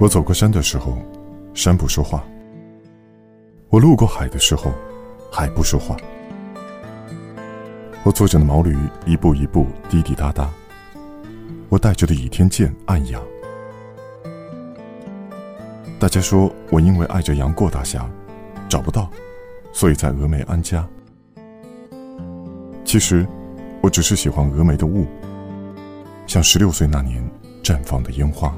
我走过山的时候山不说话我路过海的时候海不说话我坐着的毛驴一步一步滴滴答答我带着的倚天剑暗哑。大家说我因为爱着杨过大侠找不到所以在峨眉安家。其实我只是喜欢峨眉的雾像十六岁那年绽放的烟花。